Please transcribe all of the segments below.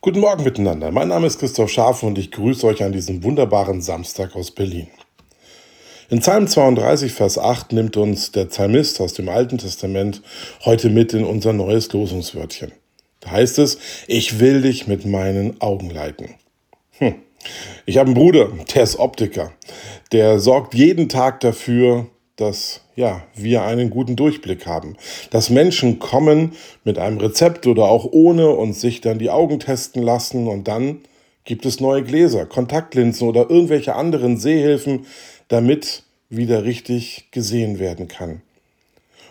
Guten Morgen miteinander. Mein Name ist Christoph Schaaf und ich grüße euch an diesem wunderbaren Samstag aus Berlin. In Psalm 32, Vers 8 nimmt uns der Psalmist aus dem Alten Testament heute mit in unser neues Losungswörtchen. Da heißt es, ich will dich mit meinen Augen leiten. Hm. Ich habe einen Bruder, der ist Optiker. Der sorgt jeden Tag dafür, dass ja, wir einen guten Durchblick haben. Dass Menschen kommen mit einem Rezept oder auch ohne und sich dann die Augen testen lassen und dann gibt es neue Gläser, Kontaktlinsen oder irgendwelche anderen Sehhilfen, damit wieder richtig gesehen werden kann.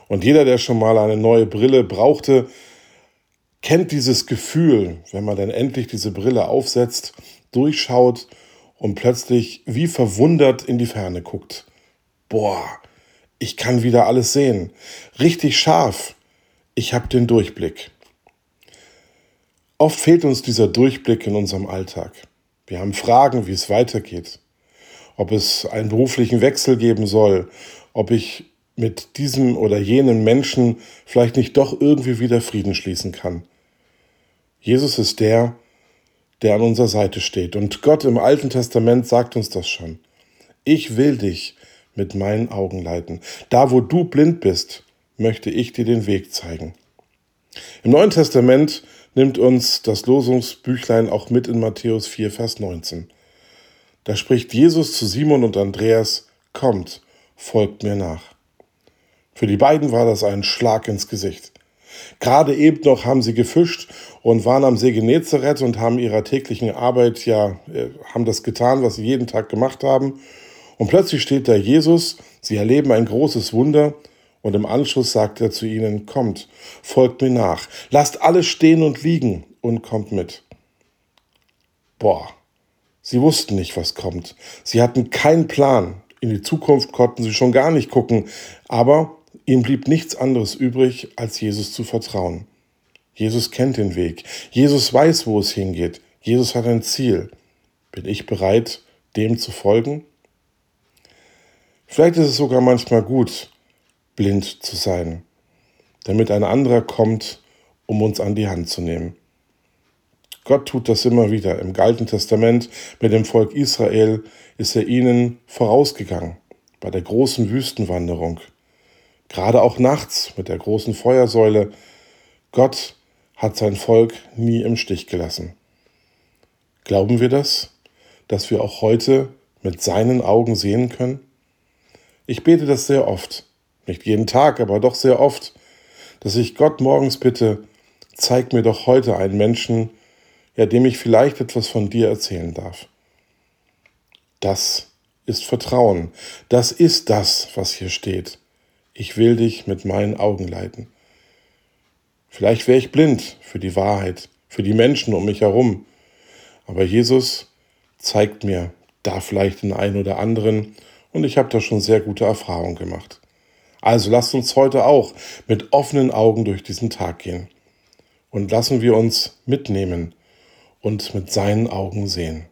Und jeder, der schon mal eine neue Brille brauchte, kennt dieses Gefühl, wenn man dann endlich diese Brille aufsetzt, durchschaut und plötzlich wie verwundert in die Ferne guckt. Boah, ich kann wieder alles sehen. Richtig scharf. Ich habe den Durchblick. Oft fehlt uns dieser Durchblick in unserem Alltag. Wir haben Fragen, wie es weitergeht. Ob es einen beruflichen Wechsel geben soll, ob ich mit diesem oder jenem Menschen vielleicht nicht doch irgendwie wieder Frieden schließen kann. Jesus ist der, der an unserer Seite steht. Und Gott im Alten Testament sagt uns das schon. Ich will dich mit meinen Augen leiten. Da, wo du blind bist, möchte ich dir den Weg zeigen. Im Neuen Testament nimmt uns das Losungsbüchlein auch mit in Matthäus 4, Vers 19. Da spricht Jesus zu Simon und Andreas, kommt, folgt mir nach. Für die beiden war das ein Schlag ins Gesicht. Gerade eben noch haben sie gefischt und waren am See Genezareth und haben ihrer täglichen Arbeit ja, äh, haben das getan, was sie jeden Tag gemacht haben. Und plötzlich steht da Jesus, sie erleben ein großes Wunder und im Anschluss sagt er zu ihnen, kommt, folgt mir nach, lasst alles stehen und liegen und kommt mit. Boah, sie wussten nicht, was kommt. Sie hatten keinen Plan. In die Zukunft konnten sie schon gar nicht gucken, aber ihnen blieb nichts anderes übrig, als Jesus zu vertrauen. Jesus kennt den Weg. Jesus weiß, wo es hingeht. Jesus hat ein Ziel. Bin ich bereit, dem zu folgen? Vielleicht ist es sogar manchmal gut, blind zu sein, damit ein anderer kommt, um uns an die Hand zu nehmen. Gott tut das immer wieder. Im Alten Testament mit dem Volk Israel ist er ihnen vorausgegangen bei der großen Wüstenwanderung. Gerade auch nachts mit der großen Feuersäule. Gott hat sein Volk nie im Stich gelassen. Glauben wir das, dass wir auch heute mit seinen Augen sehen können? Ich bete das sehr oft, nicht jeden Tag, aber doch sehr oft, dass ich Gott morgens bitte, zeig mir doch heute einen Menschen, ja, dem ich vielleicht etwas von dir erzählen darf. Das ist Vertrauen. Das ist das, was hier steht. Ich will dich mit meinen Augen leiten. Vielleicht wäre ich blind für die Wahrheit, für die Menschen um mich herum. Aber Jesus zeigt mir da vielleicht den einen oder anderen und ich habe da schon sehr gute Erfahrungen gemacht. Also lasst uns heute auch mit offenen Augen durch diesen Tag gehen und lassen wir uns mitnehmen und mit seinen Augen sehen.